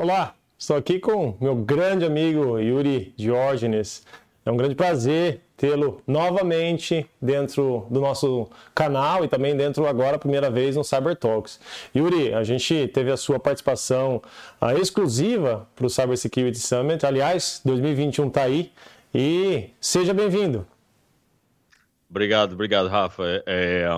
Olá, estou aqui com meu grande amigo Yuri Diógenes. É um grande prazer tê-lo novamente dentro do nosso canal e também dentro agora a primeira vez no Cyber Talks. Yuri, a gente teve a sua participação uh, exclusiva para o Cyber Security Summit. Aliás, 2021 está aí e seja bem-vindo. Obrigado, obrigado, Rafa. É, é,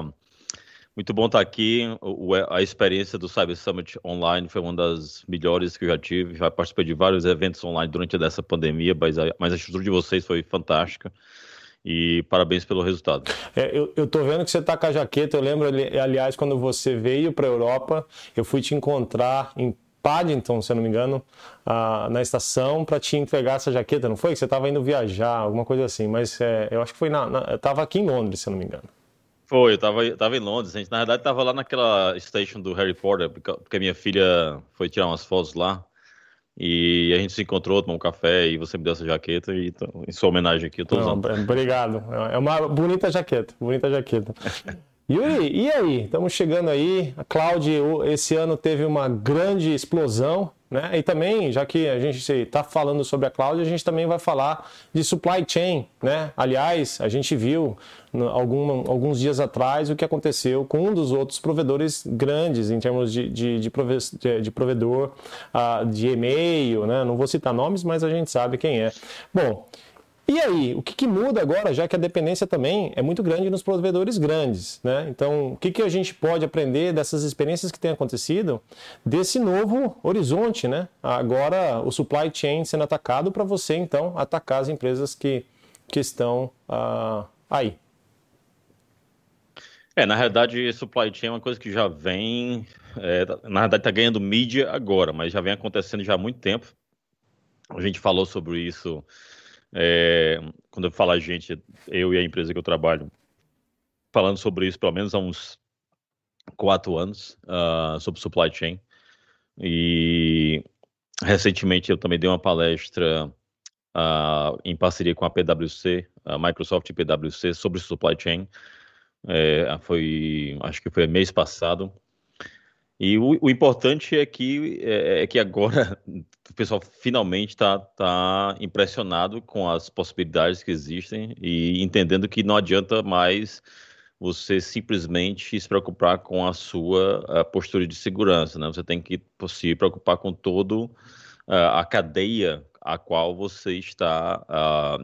muito bom estar aqui. O, a experiência do Cyber Summit online foi uma das melhores que eu já tive. Já participei de vários eventos online durante essa pandemia, mas a, mas a estrutura de vocês foi fantástica. E parabéns pelo resultado. É, eu, eu tô vendo que você está com a jaqueta. Eu lembro, aliás, quando você veio para a Europa, eu fui te encontrar em Paddington, se eu não me engano, na estação para te entregar essa jaqueta, não foi? Que você estava indo viajar, alguma coisa assim. Mas é, eu acho que foi na, estava aqui em Londres, se eu não me engano. Foi, eu tava, tava em Londres. A gente, na verdade, tava lá naquela station do Harry Potter, porque minha filha foi tirar umas fotos lá. E a gente se encontrou, tomou um café e você me deu essa jaqueta e então, em sua homenagem aqui eu tô usando. Não, obrigado. É uma bonita jaqueta, bonita jaqueta. Yuri, e aí? Estamos chegando aí. A Cloud esse ano teve uma grande explosão, né? E também, já que a gente está falando sobre a cloud, a gente também vai falar de supply chain, né? Aliás, a gente viu algum, alguns dias atrás o que aconteceu com um dos outros provedores grandes em termos de, de, de, prove, de provedor uh, de e-mail, né? Não vou citar nomes, mas a gente sabe quem é. Bom, e aí, o que, que, muda agora, já que a dependência também é muito grande nos provedores grandes, né? Então, o que, que a gente pode aprender dessas experiências que têm acontecido, desse novo horizonte, né? Agora, o supply chain sendo atacado para você, então, atacar as empresas que, que estão uh, aí. É, na realidade, supply chain é uma coisa que já vem, é, na verdade, está ganhando mídia agora, mas já vem acontecendo já há muito tempo. A gente falou sobre isso é, quando eu falo a gente, eu e a empresa que eu trabalho, falando sobre isso pelo menos há uns quatro anos, uh, sobre supply chain. E recentemente eu também dei uma palestra uh, em parceria com a PwC, a Microsoft e PwC, sobre supply chain. É, foi, acho que foi mês passado. E o, o importante é que, é, é, que agora o pessoal finalmente está tá impressionado com as possibilidades que existem e entendendo que não adianta mais você simplesmente se preocupar com a sua a postura de segurança, né? Você tem que se preocupar com todo a cadeia a qual você está,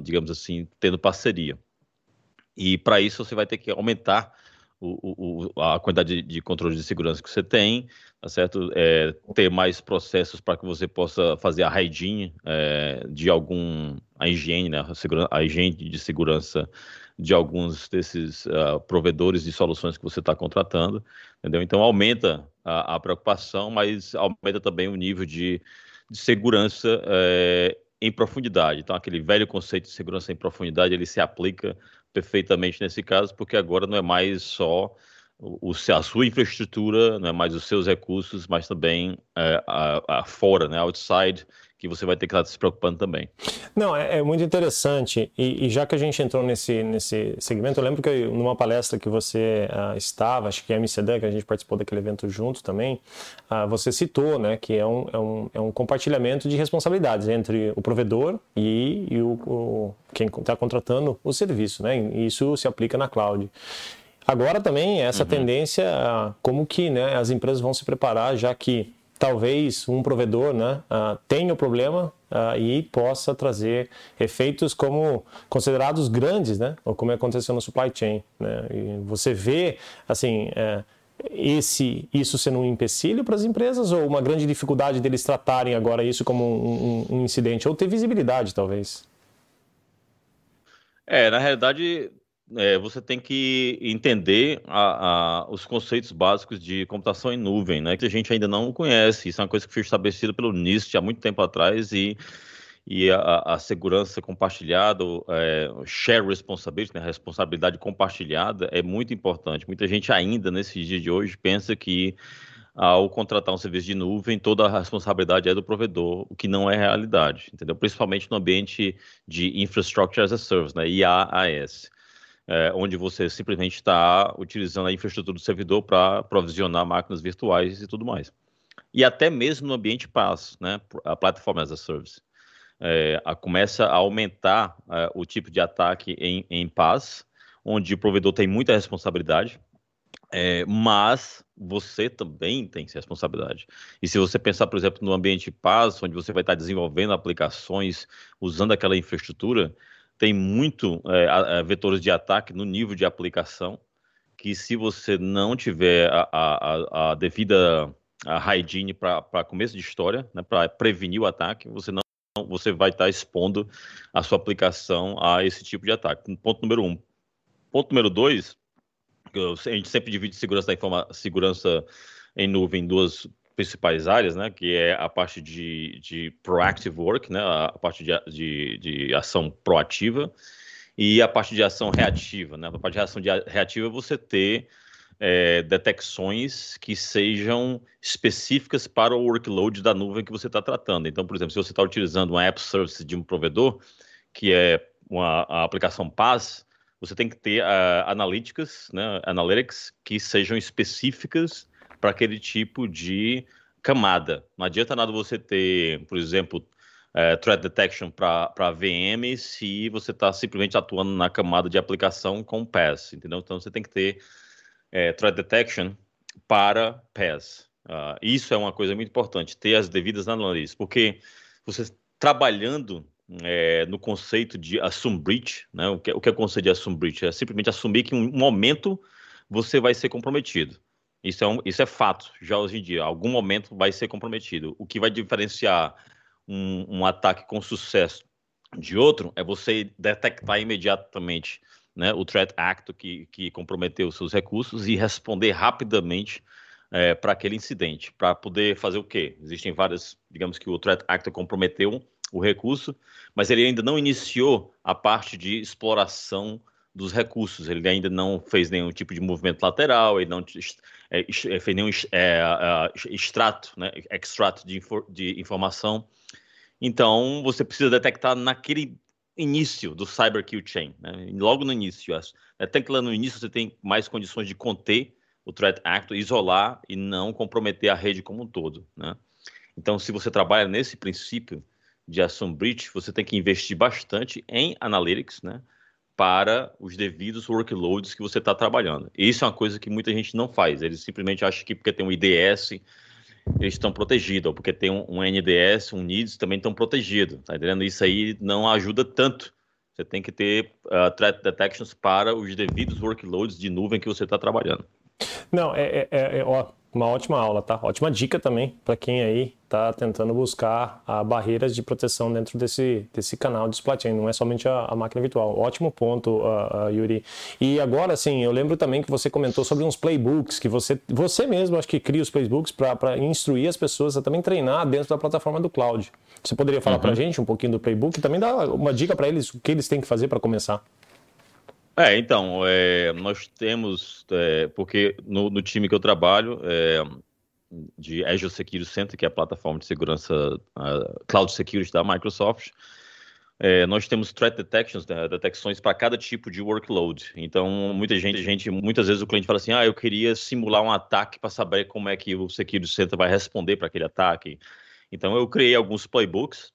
digamos assim, tendo parceria. E para isso você vai ter que aumentar o, o, a quantidade de, de, controle de segurança que você tem, tá certo? É, ter mais processos para que você possa fazer a hygiene é, de algum, a higiene, né? A, a higiene de segurança de alguns desses uh, provedores de soluções que você está contratando, entendeu? Então aumenta a, a, preocupação, mas aumenta também o nível de, de segurança é, em profundidade. Então aquele velho conceito de segurança em profundidade ele se aplica perfeitamente nesse caso, porque agora não é mais só o, a sua infraestrutura, não é mais os seus recursos, mas também é, a, a fora, né, outside, que você vai ter que estar se preocupando também. Não, é, é muito interessante. E, e, já que a gente entrou nesse, nesse segmento, eu lembro que eu, numa palestra que você uh, estava, acho que é a MCD, que a gente participou daquele evento junto também, uh, você citou né, que é um, é, um, é um compartilhamento de responsabilidades entre o provedor e, e o, o quem está contratando o serviço. Né? E isso se aplica na cloud. Agora também essa uhum. tendência, como que né, as empresas vão se preparar, já que talvez um provedor né, uh, tenha o problema uh, e possa trazer efeitos como considerados grandes, né, ou como aconteceu no supply chain. Né? E você vê, assim, uh, esse, isso sendo um empecilho para as empresas ou uma grande dificuldade deles tratarem agora isso como um, um, um incidente, ou ter visibilidade, talvez? É, na realidade, é, você tem que entender a, a, os conceitos básicos de computação em nuvem, né? Que a gente ainda não conhece. Isso é uma coisa que foi estabelecida pelo NIST há muito tempo atrás e, e a, a segurança compartilhada, é, share responsibility, né? responsabilidade compartilhada é muito importante. Muita gente ainda, nesse dia de hoje, pensa que ao contratar um serviço de nuvem, toda a responsabilidade é do provedor, o que não é realidade, entendeu? Principalmente no ambiente de Infrastructure as a Service, né? IaaS é, onde você simplesmente está utilizando a infraestrutura do servidor para provisionar máquinas virtuais e tudo mais. e até mesmo no ambiente PaaS, né, a Platform as a Service. É, a, começa a aumentar é, o tipo de ataque em, em PaaS, onde o provedor tem muita responsabilidade, é, mas você também tem responsabilidade. E se você pensar, por exemplo, no ambiente PaaS, onde você vai estar desenvolvendo aplicações usando aquela infraestrutura, tem muito é, vetores de ataque no nível de aplicação, que se você não tiver a, a, a devida a hygiene para começo de história, né, para prevenir o ataque, você não você vai estar expondo a sua aplicação a esse tipo de ataque. Ponto número um. Ponto número dois, a gente sempre divide segurança da informa, segurança em nuvem em duas principais áreas, né, que é a parte de, de proactive work, né, a parte de, de, de ação proativa e a parte de ação reativa, né, a parte de ação de reativa é você ter é, detecções que sejam específicas para o workload da nuvem que você está tratando. Então, por exemplo, se você está utilizando uma app service de um provedor, que é uma aplicação PaaS, você tem que ter uh, analíticas, né, analytics, que sejam específicas para aquele tipo de camada. Não adianta nada você ter, por exemplo, uh, threat detection para VM se você está simplesmente atuando na camada de aplicação com PaaS, entendeu? Então você tem que ter uh, threat detection para PaaS. Uh, isso é uma coisa muito importante, ter as devidas análises, porque você trabalhando é, no conceito de assume breach, né? O que, o que é o conceito de assume breach? É simplesmente assumir que em um momento você vai ser comprometido. Isso é, um, isso é fato, já hoje em dia. Algum momento vai ser comprometido. O que vai diferenciar um, um ataque com sucesso de outro é você detectar imediatamente né, o threat act que, que comprometeu seus recursos e responder rapidamente é, para aquele incidente, para poder fazer o quê? Existem várias, digamos que o threat actor comprometeu o recurso, mas ele ainda não iniciou a parte de exploração dos recursos. Ele ainda não fez nenhum tipo de movimento lateral, ele não é, é, fez nenhum é, extrato, né, extrato de, de informação. Então, você precisa detectar naquele início do Cyber Kill Chain, né? logo no início. Até que lá no início você tem mais condições de conter o Threat Actor, isolar e não comprometer a rede como um todo. Né? Então, se você trabalha nesse princípio, de ação breach, você tem que investir bastante em analytics, né? Para os devidos workloads que você está trabalhando. Isso é uma coisa que muita gente não faz. Eles simplesmente acham que porque tem um IDS, eles estão protegidos, ou porque tem um, um NDS, um NIDS, também estão protegidos. Tá entendendo? Isso aí não ajuda tanto. Você tem que ter uh, threat detections para os devidos workloads de nuvem que você está trabalhando. Não, é, é, é, ó, uma ótima aula, tá? Ótima dica também para quem aí está tentando buscar a, ah, barreiras de proteção dentro desse, desse canal de supply chain, não é somente a, a máquina virtual. Ótimo ponto, uh, uh, Yuri. E agora, assim, eu lembro também que você comentou sobre uns playbooks, que você, você mesmo acho que cria os playbooks para instruir as pessoas a também treinar dentro da plataforma do cloud. Você poderia falar uhum. para a gente um pouquinho do playbook e também dar uma dica para eles o que eles têm que fazer para começar? É, então, é, nós temos, é, porque no, no, time que eu trabalho, é, de Azure Security Center, que é a plataforma de segurança Cloud Security da Microsoft, é, nós temos threat detections, né, detecções para cada tipo de workload. Então, muita gente, gente, muitas vezes o cliente fala assim: ah, eu queria simular um ataque para saber como é que o Security Center vai responder para aquele ataque. Então, eu criei alguns playbooks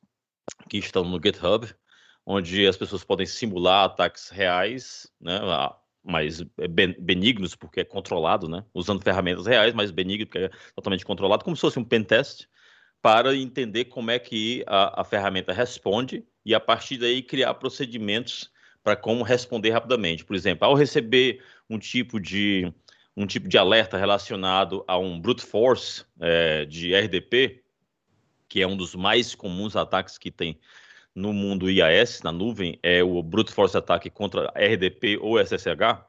que estão no GitHub, onde as pessoas podem simular ataques reais, né, mais benignos, porque é controlado, né, usando ferramentas reais, mas benigno, porque é totalmente controlado, como se fosse um pentest, para entender como é que a, a ferramenta responde e, a partir daí, criar procedimentos para como responder rapidamente. Por exemplo, ao receber um tipo de um tipo de alerta relacionado a um brute force é, de RDP, que é um dos mais comuns ataques que tem no mundo IAS, na nuvem, é o Brute Force Attack contra RDP ou SSH,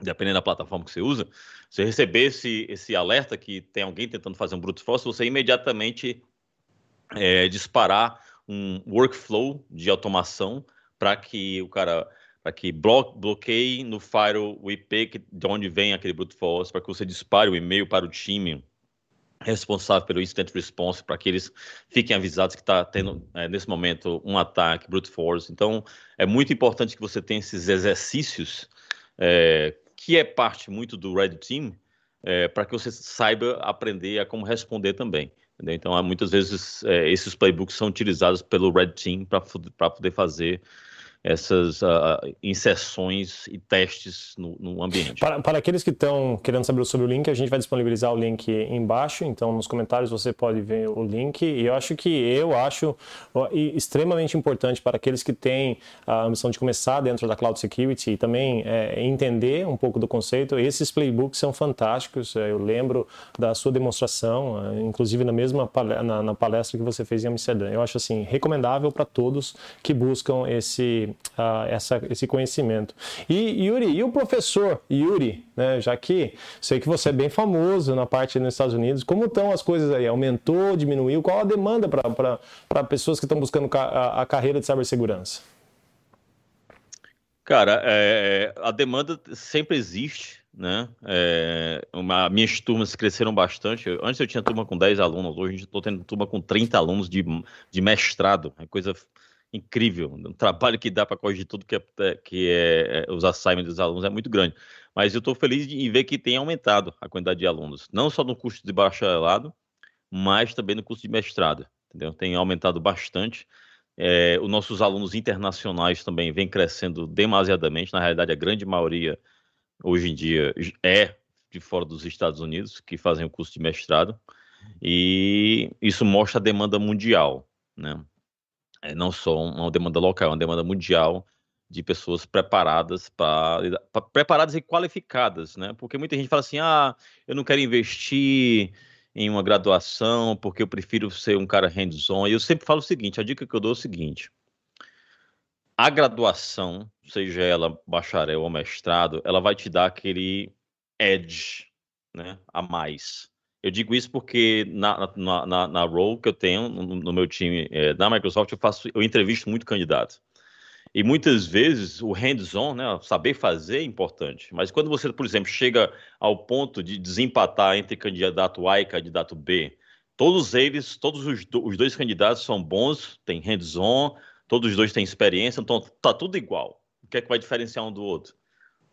dependendo da plataforma que você usa, você receber esse, esse alerta que tem alguém tentando fazer um Brute Force, você imediatamente é, disparar um workflow de automação para que o cara para que bloqueie no firewall o IP de onde vem aquele brute force, para que você dispare o e-mail para o time responsável pelo incident response para que eles fiquem avisados que está tendo é, nesse momento um ataque brute force. Então é muito importante que você tenha esses exercícios é, que é parte muito do Red Team é, para que você saiba aprender a como responder também. Entendeu? Então, muitas vezes é, esses playbooks são utilizados pelo Red Team para poder fazer essas uh, inserções e testes no, no ambiente. Para, para, aqueles que estão querendo saber sobre o link, a gente vai disponibilizar o link embaixo, então nos comentários você pode ver o link. E eu acho que eu acho extremamente importante para aqueles que têm a ambição de começar dentro da Cloud Security e também é, entender um pouco do conceito. Esses playbooks são fantásticos. É, eu lembro da sua demonstração, é, inclusive na mesma na, na palestra que você fez em Amsterdã. Eu acho assim recomendável para todos que buscam esse uh, essa, esse conhecimento. E Yuri, e o professor Yuri, né, já que sei que você é bem famoso na parte nos Estados Unidos, como estão as coisas aí? Aumentou, diminuiu? Qual a demanda para pessoas que estão buscando a, a carreira de cibersegurança? Cara, é, a demanda sempre existe, né? É, uma, minhas turmas cresceram bastante. Antes eu tinha turma com 10 alunos, hoje estou tendo turma com 30 alunos de, de mestrado. É coisa incrível. Um trabalho que dá para corrigir tudo que é, é que é, é, os assignments dos alunos é muito grande. Mas eu estou feliz em ver que tem aumentado a quantidade de alunos, não só no curso de bacharelado, mas também no curso de mestrado. Entendeu? Tem aumentado bastante. É, os nossos alunos internacionais também vêm crescendo demasiadamente. Na realidade, a grande maioria hoje em dia é de fora dos Estados Unidos que fazem o curso de mestrado. E isso mostra a demanda mundial, né? É não só uma demanda local, é uma demanda mundial de pessoas preparadas para preparadas e qualificadas, né? Porque muita gente fala assim: "Ah, eu não quero investir em uma graduação porque eu prefiro ser um cara hands-on". E eu sempre falo o seguinte, a dica que eu dou é o seguinte: a graduação, seja ela bacharel ou mestrado, ela vai te dar aquele edge, né, a mais. Eu digo isso porque na, na, na, na role que eu tenho no, no meu time é, na Microsoft, eu faço, eu entrevisto muito candidato. E muitas vezes o hands-on, né, saber fazer é importante. Mas quando você, por exemplo, chega ao ponto de desempatar entre candidato A e candidato B, todos eles, todos os, os dois candidatos são bons, têm hands-on, todos os dois têm experiência, então tá tudo igual. O que é que vai diferenciar um do outro?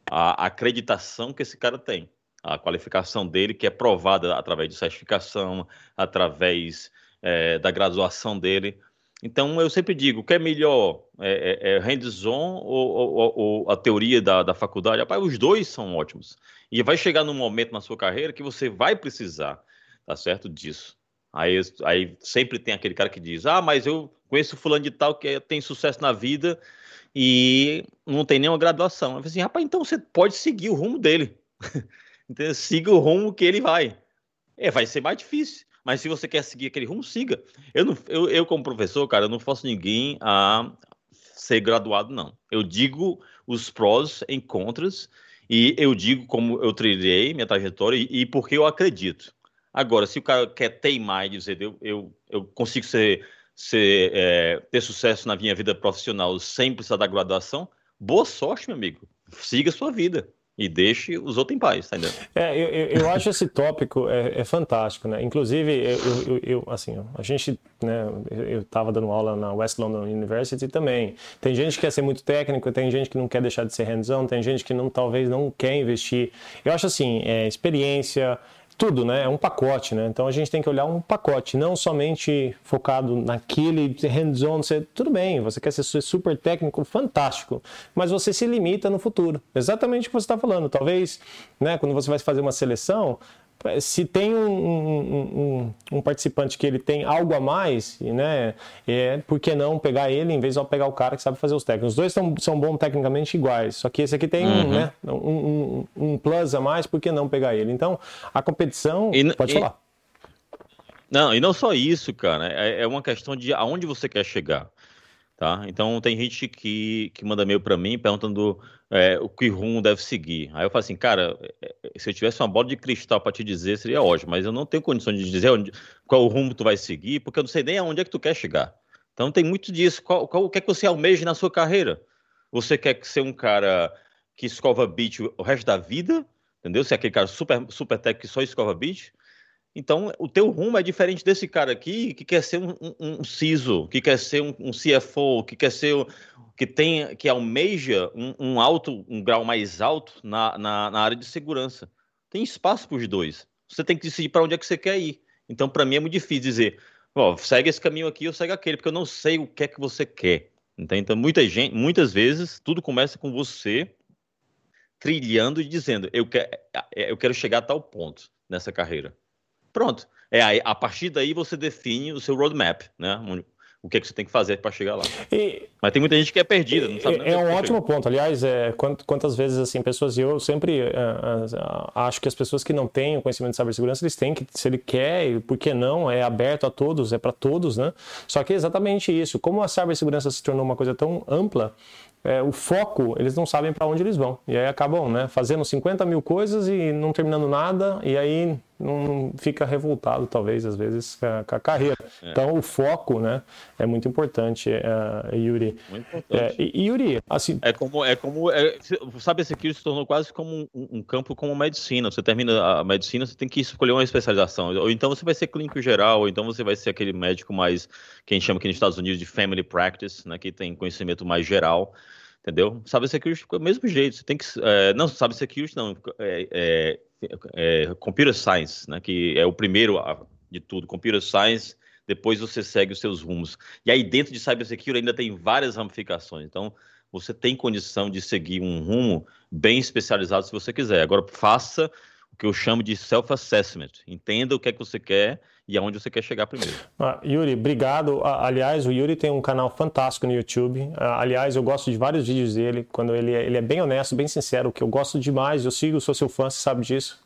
A acreditação que esse cara tem a qualificação dele, que é provada através de certificação, através é, da graduação dele. Então, eu sempre digo, o que é melhor, é, é, é hands-on ou, ou, ou, a teoria da, da faculdade? Rapaz, os dois são ótimos. E vai chegar num momento na sua carreira que você vai precisar, tá certo, disso. Aí, aí sempre tem aquele cara que diz, ah, mas eu conheço fulano de tal que tem sucesso na vida e não tem nenhuma graduação. Eu falei assim, rapaz, então você pode seguir o rumo dele. Então, siga o rumo que ele vai. É, vai ser mais difícil. Mas se você quer seguir aquele rumo, siga. Eu, não, eu, eu como professor, cara, eu não faço ninguém a ser graduado, não. Eu digo os prós e contras e eu digo como eu trilhei minha trajetória e, e porque eu acredito. Agora, se o cara quer teimar e dizer eu, eu, eu consigo ser, ser é, ter sucesso na minha vida profissional sem precisar da graduação, boa sorte, meu amigo. Siga a sua vida e deixe os outros em paz, tá entendendo? É, eu, eu acho esse tópico é, é, fantástico, né? Inclusive, eu, eu, eu, assim, a gente, né, eu estava dando aula na West London University também. Tem gente que quer ser muito técnico, tem gente que não quer deixar de ser hands-on, tem gente que não, talvez não quer investir. Eu acho assim, é, experiência, tudo, né? É um pacote, né? Então a gente tem que olhar um pacote, não somente focado naquele hands-on. Tudo bem, você quer ser super técnico, fantástico, mas você se limita no futuro. Exatamente o que você está falando. Talvez, né, quando você vai fazer uma seleção, se tem um, um, um, um, participante que ele tem algo a mais, né, é, por que não pegar ele em vez de pegar o cara que sabe fazer os técnicos? Os dois são, são bons tecnicamente iguais, só que esse aqui tem uhum. né, um, um, plus a mais, por que não pegar ele? Então, a competição. E, pode e, falar. Não, e não só isso, cara, é, é uma questão de aonde você quer chegar. Tá? Então tem gente que, que manda e-mail para mim perguntando é, o que rumo deve seguir. Aí eu falo assim, cara, é, é, se eu tivesse uma bola de cristal para te dizer, seria ótimo, mas eu não tenho condições de dizer onde, qual rumo tu vai seguir, porque eu não sei nem aonde é que tu quer chegar. Então tem muito disso. Qual, qual, o que é que você almeja na sua carreira? Você quer ser um cara que escova beat o resto da vida? Entendeu? Se é aquele cara super, super tech que só escova beat? Então, o teu rumo é diferente desse cara aqui que quer ser um, um, um CISO, que quer ser um, um, CFO, que quer ser que tem que almeja um, alto, um grau mais alto na, na, na, área de segurança. Tem espaço para os dois. Você tem que decidir para onde é que você quer ir. Então, para mim, é muito difícil dizer, ó, segue esse caminho aqui ou segue aquele, porque eu não sei o que é que você quer. Então, muita gente, muitas vezes, tudo começa com você trilhando e dizendo, eu, quer, eu quero chegar a tal ponto nessa carreira. Pronto. É a partir daí você define o seu roadmap, né? O que, é que você tem que fazer para chegar lá. E, Mas tem muita gente que é perdida, não sabe. É, um ótimo ponto. Aliás, é, quantas vezes assim pessoas, eu sempre é, é, acho que as pessoas que não têm o conhecimento de cibersegurança, eles têm que, se ele quer, por que não? É aberto a todos, é para todos, né? Só que é exatamente isso. Como a cibersegurança se tornou uma coisa tão ampla, é, o foco, eles não sabem para onde eles vão. E aí acabam né, fazendo 50 mil coisas e não terminando nada, e aí não fica revoltado, talvez, às vezes, com a, carreira. É. Então, o foco né, é muito importante, é, Yuri. Muito importante. É, e, Yuri, assim... É como... É como é, sabe, esse aqui se tornou quase como um, um, campo como medicina. Você termina a medicina, você tem que escolher uma especialização. Ou então você vai ser clínico geral, ou então você vai ser aquele médico mais, que a gente chama aqui nos Estados Unidos de family practice, né, que tem conhecimento mais geral entendeu? Cyber security do mesmo jeito, você tem que, é, não, cyber security não, é, é, é, computer science, né, que é o primeiro de tudo, computer science, depois você segue os seus rumos. E aí dentro de cyber security ainda tem várias ramificações, então você tem condição de seguir um rumo bem especializado se você quiser. Agora faça o que eu chamo de self-assessment, entenda o que é que você quer e aonde você quer chegar primeiro. Ah, Yuri, obrigado. Aliás, o Yuri tem um canal fantástico no YouTube. Ah, aliás, eu gosto de vários vídeos dele, quando ele é, ele é bem honesto, bem sincero, que eu gosto demais. Eu sigo, sou seu fã, você sabe disso.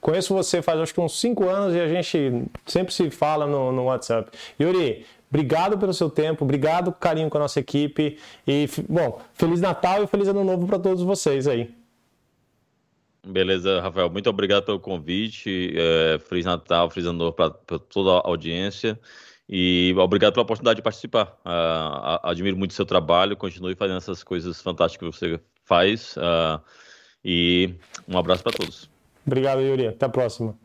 Conheço você faz acho que uns 5 anos e a gente sempre se fala no, no WhatsApp. Yuri, Obrigado pelo seu tempo, obrigado carinho com a nossa equipe e bom, feliz Natal e feliz ano novo para todos vocês aí. Beleza, Rafael. Muito obrigado pelo convite. É, Feliz Natal, Feliz Ano Novo para toda a audiência. E obrigado pela oportunidade de participar. Uh, admiro muito o seu trabalho. Continue fazendo essas coisas fantásticas que você faz. Uh, e um abraço para todos. Obrigado, Yuri. Até a próxima.